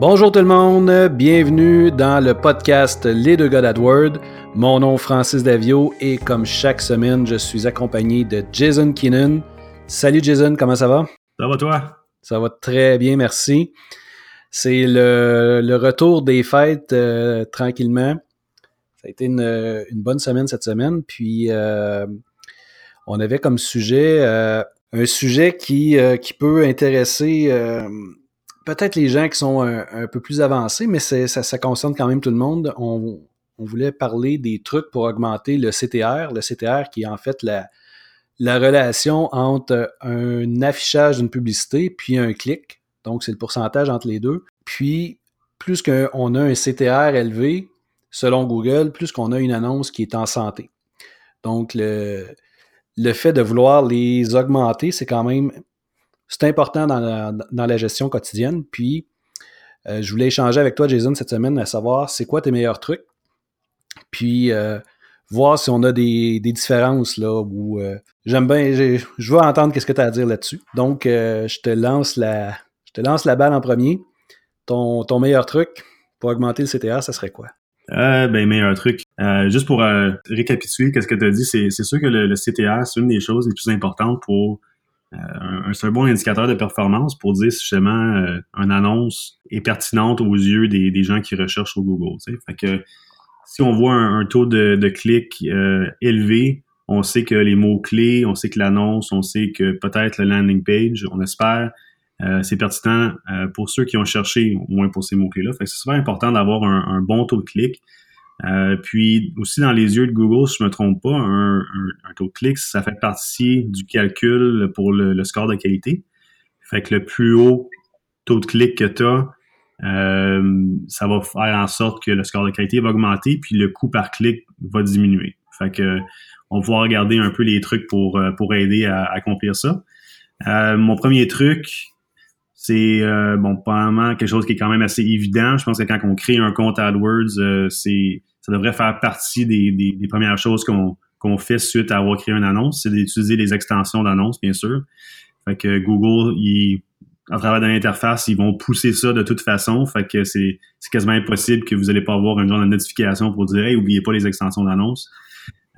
Bonjour tout le monde, bienvenue dans le podcast Les deux gars d'AdWord. Mon nom est Francis Davio et comme chaque semaine, je suis accompagné de Jason Keenan. Salut Jason, comment ça va? Ça va toi? Ça va très bien, merci. C'est le, retour des fêtes euh, tranquillement. Ça a été une, bonne semaine cette semaine. Puis euh, on avait comme sujet euh, un sujet qui, qui peut intéresser peut-être les gens qui sont un, peu plus avancés, mais ça, concerne quand même tout le monde. On, voulait parler des trucs pour augmenter le CTR. Le CTR qui est en fait la, la relation entre un affichage d'une publicité puis un clic. Donc, c'est le pourcentage entre les deux. Puis, plus qu'on a un CTR élevé, selon Google, plus qu'on a une annonce qui est en santé. Donc, le fait de vouloir les augmenter, c'est quand même c'est important dans la, gestion quotidienne. Puis, euh, je voulais échanger avec toi, Jason, cette semaine, à savoir c'est quoi tes meilleurs trucs? Puis, euh, voir si on a des, différences là euh, j'aime bien, je veux entendre qu'est-ce que tu as à dire là-dessus. Donc, je te lance la je te lance la balle en premier. Ton, ton meilleur truc pour augmenter le CTA, ça serait quoi? ben, meilleur truc. juste pour récapituler, qu'est-ce que tu as dit, c'est sûr que le, le CTA, c'est une des choses les plus importantes pour euh, c'est un bon indicateur de performance pour dire si justement euh, une annonce est pertinente aux yeux des, des gens qui recherchent sur Google. Fait que si on voit un, taux de, de clic euh, élevé, on sait que les mots-clés, on sait que l'annonce, on sait que peut-être le landing page, on espère, c'est pertinent pour ceux qui ont cherché, au moins pour ces mots-clés-là. C'est super important d'avoir un, un, bon taux de clic. Euh, puis aussi dans les yeux de Google, si je me trompe pas, un, taux de clic, ça fait partie du calcul pour le, score de qualité. Fait que le plus haut taux de clic que tu as, euh, ça va faire en sorte que le score de qualité va augmenter, puis le coût par clic va diminuer. Fait que on va regarder un peu les trucs pour, euh, pour aider à, accomplir ça. mon premier truc, c'est bon, probablement quelque chose qui est quand même assez évident. Je pense que quand on crée un compte AdWords, c'est ça devrait faire partie des, premières choses qu'on fait suite à avoir créé une annonce, c'est d'utiliser les extensions d'annonce, bien sûr. Fait que Google, à travers l'interface, ils vont pousser ça de toute façon. Fait que c'est quasiment impossible que vous n'allez pas avoir un genre de notification pour dire Hey, oubliez pas les extensions d'annonce.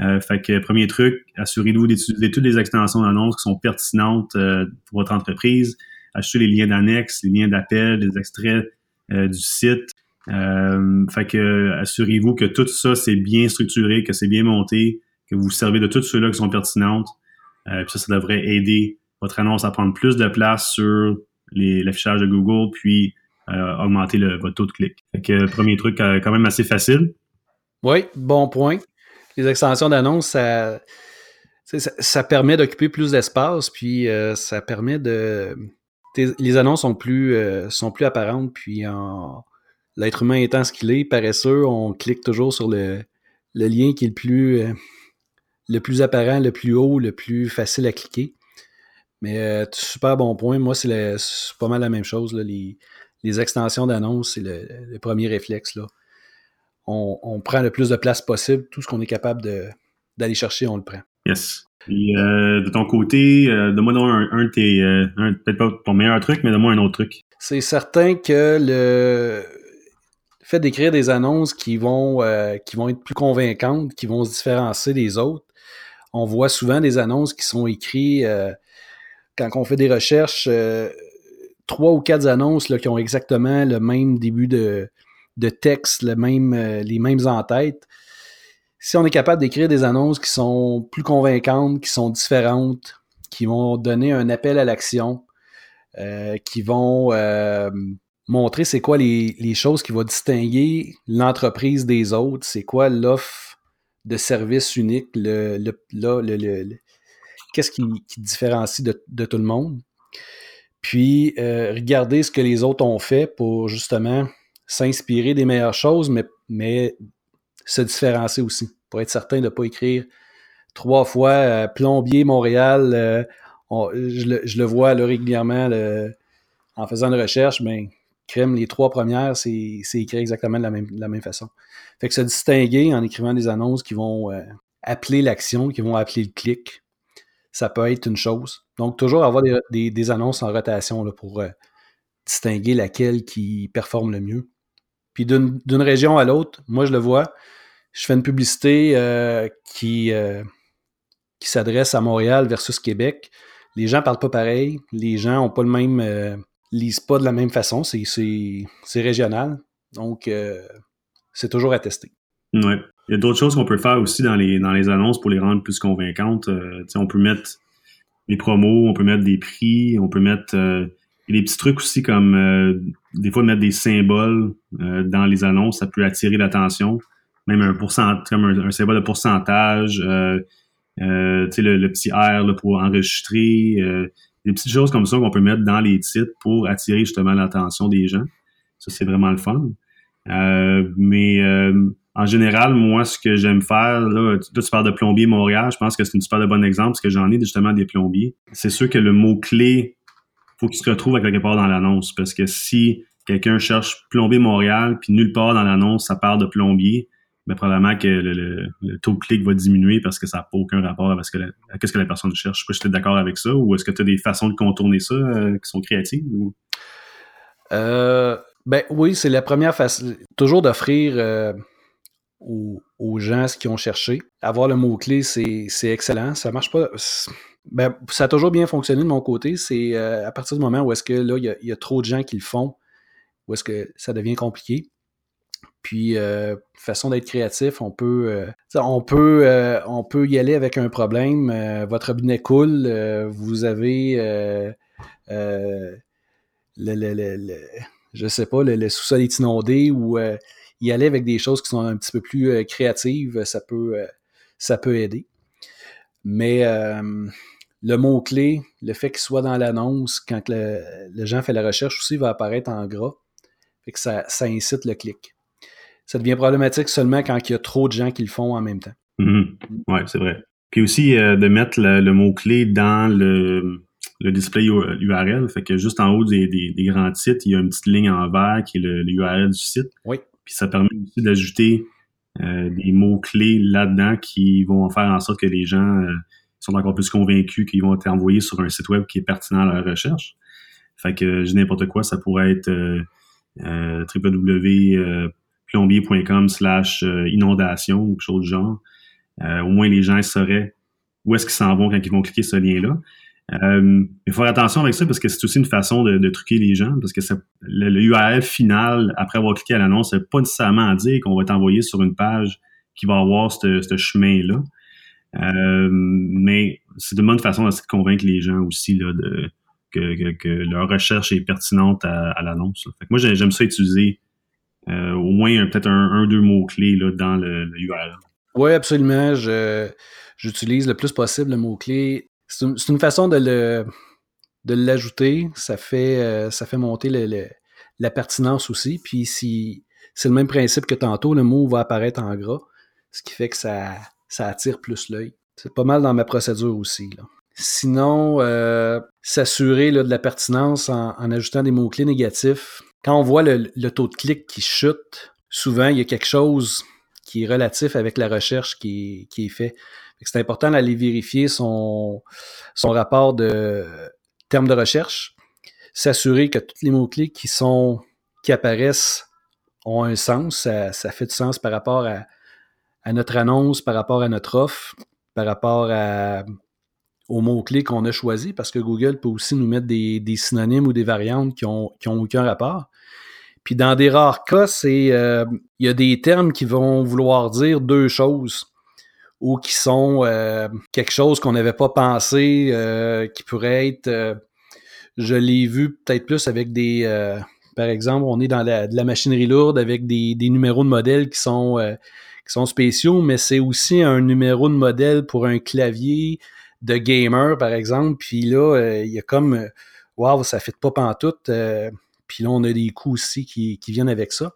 Euh, fait que premier truc, assurez-vous d'utiliser toutes les extensions d'annonce qui sont pertinentes euh, pour votre entreprise. Achetez les liens d'annexe, les liens d'appel, les extraits euh, du site. Euh, fait que assurez-vous que tout ça c'est bien structuré, que c'est bien monté, que vous servez de toutes ceux-là qui sont pertinentes. Euh, puis ça, ça devrait aider votre annonce à prendre plus de place sur l'affichage de Google, puis euh, augmenter le, votre taux de clic. Fait que premier truc euh, quand même assez facile. Oui, bon point. Les extensions d'annonce, ça, ça, ça, permet d'occuper plus d'espace, puis euh, ça permet de. Les annonces sont plus, sont plus apparentes, puis en, l'être humain étant ce qu'il est, paresseux, on clique toujours sur le, lien qui est le plus, euh, le plus apparent, le plus haut, le plus facile à cliquer. Mais euh, super bon point. Moi, c'est pas mal la même chose. Les, extensions d'annonces, c'est le, premier réflexe. Là. On, prend le plus de place possible. Tout ce qu'on est capable d'aller chercher, on le prend. Yes. Et euh, de ton côté, donne-moi un, un de tes, peut-être pas ton meilleur truc, mais donne-moi un autre truc. C'est certain que le, fait d'écrire des annonces qui vont, euh, qui vont être plus convaincantes, qui vont se différencier des autres. On voit souvent des annonces qui sont écrites euh, quand on fait des recherches, euh, trois ou quatre annonces là, qui ont exactement le même début de, de texte, le même, les mêmes en-tête. Si on est capable d'écrire des annonces qui sont plus convaincantes, qui sont différentes, qui vont donner un appel à l'action, qui vont montrer c'est quoi les, choses qui vont distinguer l'entreprise des autres, c'est quoi l'offre de service unique, le, qu'est-ce qui, différencie de, tout le monde. Puis, euh, regarder ce que les autres ont fait pour justement s'inspirer des meilleures choses, mais, se différencier aussi, pour être certain de ne pas écrire trois fois euh, plombier Montréal. Euh, je, le, vois régulièrement en faisant une recherche, mais crème, les trois premières, c'est écrit exactement de la même, façon. Fait que se distinguer en écrivant des annonces qui vont euh, appeler l'action, qui vont appeler le clic, ça peut être une chose. Donc, toujours avoir des, annonces en rotation pour, euh, distinguer laquelle qui performe le mieux. Puis d'une région à l'autre, moi je le vois, je fais une publicité euh, qui, qui s'adresse à Montréal versus Québec. Les gens parlent pas pareil, les gens ont pas le même lisent pas de la même façon, c'est régional. Donc c'est toujours à tester. Ouais. Il y a d'autres choses qu'on peut faire aussi dans les, dans les annonces pour les rendre plus convaincantes. on peut mettre des promos, on peut mettre des prix, on peut mettre a des petits trucs aussi comme euh, des fois mettre des symboles euh, dans les annonces, ça peut attirer l'attention. Même un pourcentage, comme un, symbole de pourcentage, euh, euh sais, le, petit R pour enregistrer, des petites choses comme ça qu'on peut mettre dans les titres pour attirer justement l'attention des gens. Ça, c'est vraiment le fun. mais en général, moi, ce que j'aime faire, là, tu, tu parles de plombier Montréal, je pense que c'est une super de bon exemple parce que j'en ai justement des plombiers. C'est sûr que le mot-clé faut qu'il se retrouve à quelque part dans l'annonce. Parce que si quelqu'un cherche plombier Montréal, puis nulle part dans l'annonce, ça parle de plombier, ben probablement que le, taux de clic va diminuer parce que ça n'a pas aucun rapport avec ce que la, ce que la personne cherche. Je suis d'accord avec ça, ou est-ce que tu as des façons de contourner ça euh, qui sont créatives? Euh, ben oui, c'est la première façon. Toujours d'offrir euh, aux, gens ce qu'ils ont cherché. Avoir le mot-clé, c'est excellent. Ça marche pas. Ben, ça a toujours bien fonctionné de mon côté. C'est à partir du moment où est-ce que là, il y, a trop de gens qui le font, où est-ce que ça devient compliqué. Puis, euh, façon d'être créatif, on peut, euh, on peut, on peut y aller avec un problème. votre robinet coule, vous avez, le, le, le, je sais pas, le, sous-sol est inondé ou y aller avec des choses qui sont un petit peu plus créatives, ça peut, aider. Mais le mot-clé, le fait qu'il soit dans l'annonce, quand le, gens fait la recherche aussi, va apparaître en gras. Ça, incite le clic. Ça devient problématique seulement quand il y a trop de gens qui le font en même temps. Mm-hmm. Oui, c'est vrai. Puis aussi euh, de mettre le, mot-clé dans le, display URL. Fait que juste en haut des, grands titres, il y a une petite ligne en vert qui est le, URL du site. Oui. Puis ça permet aussi d'ajouter euh, des mots-clés là-dedans qui vont faire en sorte que les gens euh, sont encore plus convaincus qu'ils vont être envoyés sur un site web qui est pertinent à leur recherche. Fait que je n'importe quoi, ça pourrait être euh, euh, www.plombier.com slash euh, inondation ou quelque chose du genre. au moins les gens sauraient où est-ce qu'ils s'en vont quand ils vont cliquer ce lien-là. il faut faire attention avec ça parce que c'est aussi une façon de, truquer les gens parce que le, URL final, après avoir cliqué à l'annonce, ça pas nécessairement dire qu'on va t'envoyer sur une page qui va avoir ce chemin-là. Euh, mais c'est une bonne façon de convaincre les gens aussi là, de, que, leur recherche est pertinente à, l'annonce. Moi, j'aime ça utiliser euh, au moins peut-être un, deux mots-clés dans le, URL. Oui, absolument. j'utilise le plus possible le mot-clé. C'est une, façon de le de l'ajouter. Ça fait, euh, ça fait monter la pertinence aussi. Puis si c'est le même principe que tantôt, le mot va apparaître en gras, ce qui fait que ça, ça attire plus l'œil. C'est pas mal dans ma procédure aussi. Sinon, euh, s'assurer de la pertinence en, ajoutant des mots-clés négatifs. Quand on voit le, taux de clic qui chute, souvent il y a quelque chose qui est relatif avec la recherche qui est, fait. C'est important d'aller vérifier son, son rapport de termes de recherche, s'assurer que tous les mots-clés qui sont qui apparaissent ont un sens, ça, ça fait du sens par rapport à, à notre annonce, par rapport à notre offre, par rapport à, aux mots-clés qu'on a choisis, parce que Google peut aussi nous mettre des, synonymes ou des variantes qui n'ont ont aucun rapport. Puis dans des rares cas, euh, il y a des termes qui vont vouloir dire deux choses ou qui sont euh, quelque chose qu'on n'avait pas pensé, euh, qui pourrait être, je l'ai vu peut-être plus avec des, par exemple, on est dans la, la machinerie lourde avec des, numéros de sont qui sont spéciaux, mais c'est aussi un numéro de modèle pour un clavier de gamer, par exemple. Puis là, euh, il y a comme euh, Waouh, ça fait pas pantoute. Euh, puis là, on a des coûts aussi qui, viennent avec ça.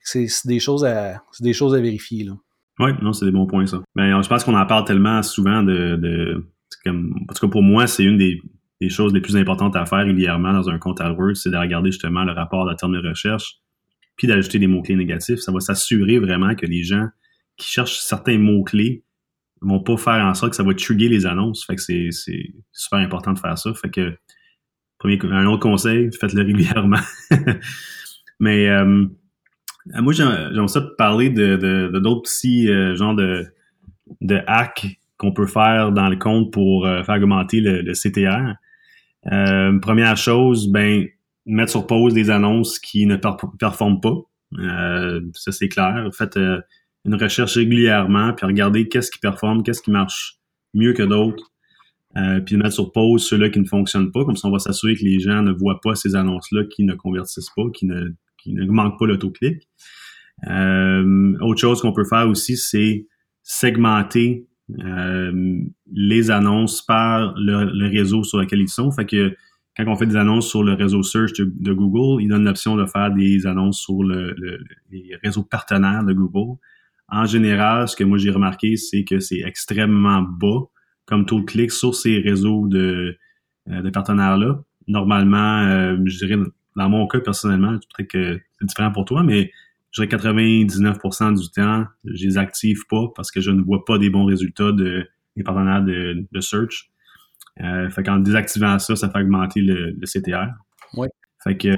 C'est des choses à des choses à vérifier. Là. Oui, non, c'est des bons points, ça. Ben, je pense qu'on en parle tellement souvent de. de en tout cas, pour moi, c'est une des, choses les plus importantes à faire régulièrement dans un compte AdWords, c'est de regarder justement le rapport de terme de recherche, puis d'ajouter des mots-clés négatifs. Ça va s'assurer vraiment que les gens qui cherchent certains mots-clés vont pas faire en sorte que ça va trigger les annonces. Fait que c'est super important de faire ça. Fait que premier, un autre conseil, faites-le régulièrement. Mais euh, moi, j'aimerais ça parler de, de, d'autres petits euh, genres de, de hacks qu'on peut faire dans le compte pour euh, faire augmenter le, CTR. Euh, première chose, ben mettre sur pause des annonces qui ne performent pas. Euh, ça, c'est clair. Faites une recherche régulièrement, puis regardez qu'est-ce qui performe, qu'est-ce qui marche mieux que d'autres. Euh, puis mettre sur pause ceux-là qui ne fonctionnent pas. Comme ça, on va s'assurer que les gens ne voient pas ces annonces-là qui ne convertissent pas, qui ne, qui ne manquent pas l'autoclic. Euh, autre chose qu'on peut faire aussi, c'est segmenter euh, les annonces par le, réseau sur lequel ils sont. Fait que quand on fait des annonces sur le réseau search de, Google, il donne l'option de faire des annonces sur le, les réseaux partenaires de Google. En général, ce que moi j'ai remarqué, c'est que c'est extrêmement bas comme taux de clic sur ces réseaux de, euh, de partenaires-là. Normalement, euh, je dirais, dans mon cas personnellement, peut-être que c'est différent pour toi, mais je dirais 99% du temps, je les active pas parce que je ne vois pas des bons résultats de, des partenaires de, de search. Euh, fait qu'en désactivant ça, ça fait augmenter le, le CTR. Oui. Fait que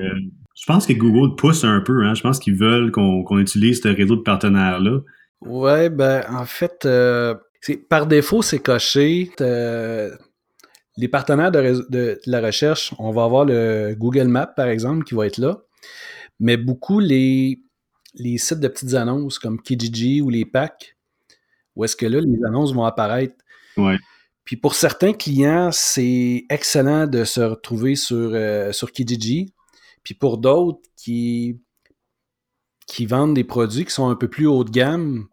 je pense que Google pousse un peu, hein. Je pense qu'ils veulent qu'on utilise ce réseau de partenaires-là. Ouais, ben en fait, euh, par défaut, c'est coché. Euh, les partenaires de, de, la recherche, on va avoir le Google Maps, par exemple, qui va être là. Mais beaucoup les, les sites de petites annonces comme Kijiji ou les packs, où est-ce que là, les annonces vont apparaître. Ouais. Puis pour certains clients, c'est excellent de se retrouver sur, euh, sur Kijiji. Puis pour d'autres qui, qui vendent des produits qui sont un peu plus haut de gamme,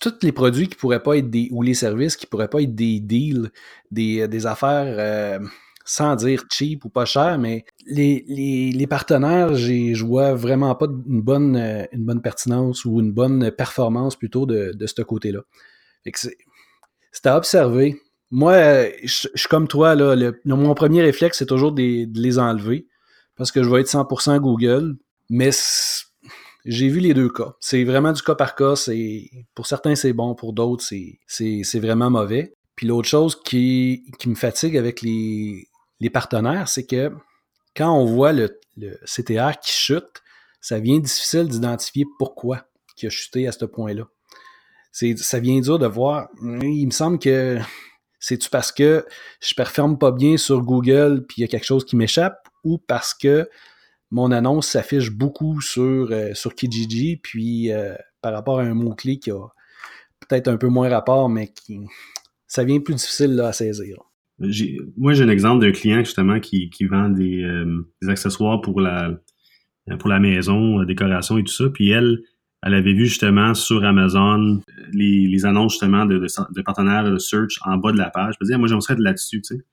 tous les produits qui pourraient pas être des, ou les services qui pourraient pas être des deals, des, des affaires euh, sans dire cheap ou pas cher, mais les, les, partenaires, je vois vraiment pas une bonne, euh, une bonne pertinence ou une bonne performance plutôt de, de ce côté-là. C'est à observer. Moi, je, suis comme toi, là, mon premier réflexe, c'est toujours de, de les enlever parce que je vais être 100% Google, mais j'ai vu les deux cas. C'est vraiment du cas par cas. C'est pour certains c'est bon, pour d'autres c'est vraiment mauvais. Puis l'autre chose qui, qui me fatigue avec les, les partenaires, c'est que quand on voit le, le CTR qui chute, ça vient difficile d'identifier pourquoi qui a chuté à ce point-là. Ça vient dur de voir. Il me semble que c'est-tu parce que je performe pas bien sur Google puis il y a quelque chose qui m'échappe ou parce que mon annonce s'affiche beaucoup sur, euh, Kijiji, puis euh, par rapport à un mot-clé qui a peut-être un peu moins rapport, mais qui ça vient plus difficile là, à saisir. Moi, j'ai un exemple d'un client justement qui, vend des, euh, des, accessoires pour la maison, décoration et tout ça. Puis elle, elle avait vu justement sur Amazon les, annonces justement de, partenaires de search en bas de la page. Je me disais, moi, j'aimerais être là-dessus, tu sais.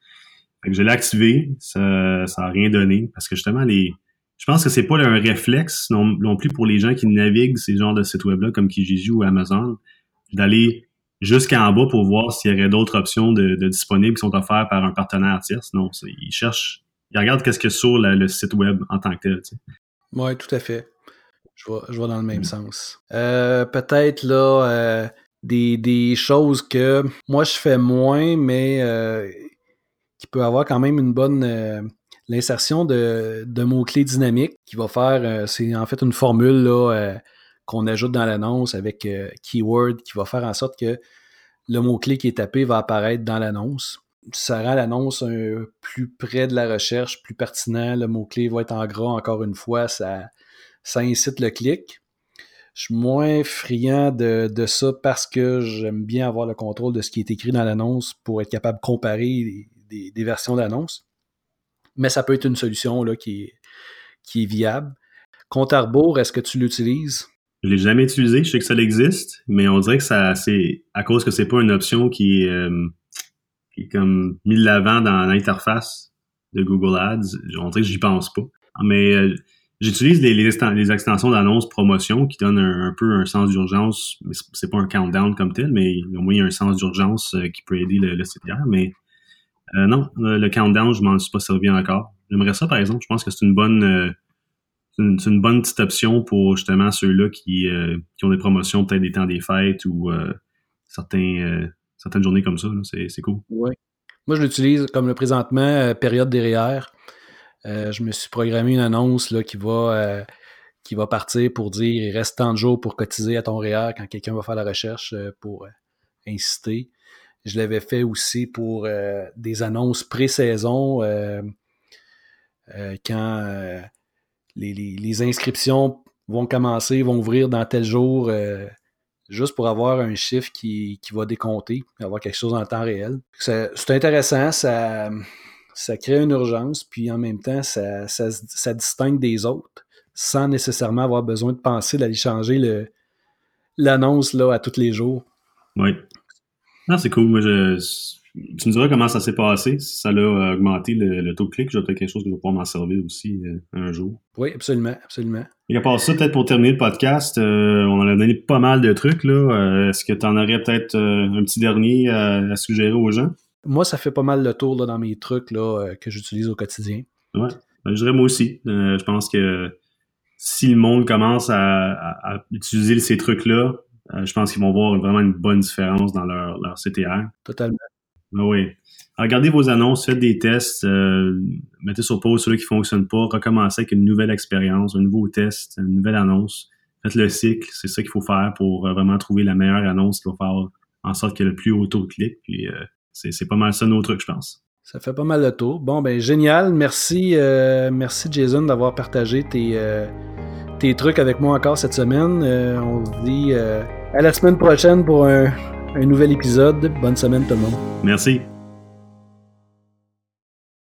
Je l'ai activé, ça, ça a rien donné parce que justement les je pense que c'est pas un réflexe non, plus pour les gens qui naviguent ces genres de sites web-là comme Kijiji ou Amazon, d'aller jusqu'en bas pour voir s'il y aurait d'autres options de, disponibles qui sont offertes par un partenaire tierce. Non, ils cherchent, ils regardent qu'est-ce a sur le site web en tant que tel. Oui, tout à fait. Je vois, je vois dans le même sens. Euh, peut-être là euh, des, choses que moi je fais moins, mais euh, qui peut avoir quand même une bonne l'insertion de, mots-clés dynamiques qui va faire, euh, c'est en fait une formule là, euh, qu'on ajoute dans l'annonce avec euh, keyword qui va faire en sorte que le mot-clé qui est tapé va apparaître dans l'annonce. Ça rend l'annonce plus près de la recherche, plus pertinent. Le mot-clé va être en gras encore une fois. Ça, ça incite le clic. Je suis moins friand de, ça parce que j'aime bien avoir le contrôle de ce qui est écrit dans l'annonce pour être capable de comparer des versions d'annonce mais ça peut être une solution là, qui, est, viable. Compte à rebours, est-ce que tu l'utilises? Je l'ai jamais utilisé, je sais que ça existe, mais on dirait que ça c'est à cause que c'est pas une option qui est, euh, comme mis de l'avant dans l'interface de Google Ads. On dirait que j'y pense pas. Mais euh, j'utilise les, extensions d'annonces promotion qui donnent un, peu un sens d'urgence. Mais c'est pas un countdown comme tel, mais au moins il y a un sens d'urgence euh, qui peut aider le, le. Mais euh, non, euh, le countdown, je m'en suis pas servi encore. J'aimerais ça, par exemple. Je pense que c'est une bonne euh, une, bonne petite option pour justement ceux-là qui, qui ont des promotions, peut-être des temps des fêtes ou certains, certaines journées comme ça. C'est cool. Oui. Moi, je l'utilise comme le présentement, période derrière. je me suis programmé une annonce là, qui va qui va partir pour dire il reste tant de jours pour cotiser à ton REER quand quelqu'un va faire la recherche pour inciter. Je l'avais fait aussi pour des annonces pré-saison quand les, inscriptions vont commencer, vont ouvrir dans tel jour, euh, juste pour avoir un chiffre qui, va décompter, avoir quelque chose en temps réel. C'est intéressant, ça, ça crée une urgence, puis en même temps, ça, ça, distingue des autres, sans nécessairement avoir besoin de penser d'aller changer l'annonce à tous les jours. Oui. Non, c'est cool. Moi, je, tu me diras comment ça s'est passé, si ça a augmenté le, taux de clic. J'ai peut-être quelque chose que je vais pouvoir m'en servir aussi euh, un jour. Oui, absolument, absolument. Et à part ça, peut-être pour terminer le podcast, euh, on en a donné pas mal de trucs. là. Euh, est-ce que tu en aurais peut-être un petit dernier à, suggérer aux gens? Moi, ça fait pas mal le tour dans mes trucs là, que j'utilise au quotidien. Oui, ben, je dirais moi aussi. je pense que si le monde commence à utiliser ces trucs-là, je pense qu'ils vont voir vraiment une bonne différence dans leur, leur CTR. Totalement. Ah oui. Regardez vos annonces, faites des tests, euh, mettez sur pause ceux qui ne fonctionnent pas, recommencez avec une nouvelle expérience, un nouveau test, une nouvelle annonce. Faites le cycle, c'est ça qu'il faut faire pour euh, vraiment trouver la meilleure annonce qui va faire en sorte qu'il y ait le plus haut taux de clic. Puis euh, c'est pas mal ça nos trucs, je pense. Ça fait pas mal de tour. Bon, ben génial. Merci, merci Jason d'avoir partagé tes, tes trucs avec moi encore cette semaine. on se dit à la semaine prochaine pour un nouvel épisode. Bonne semaine tout le monde. Merci.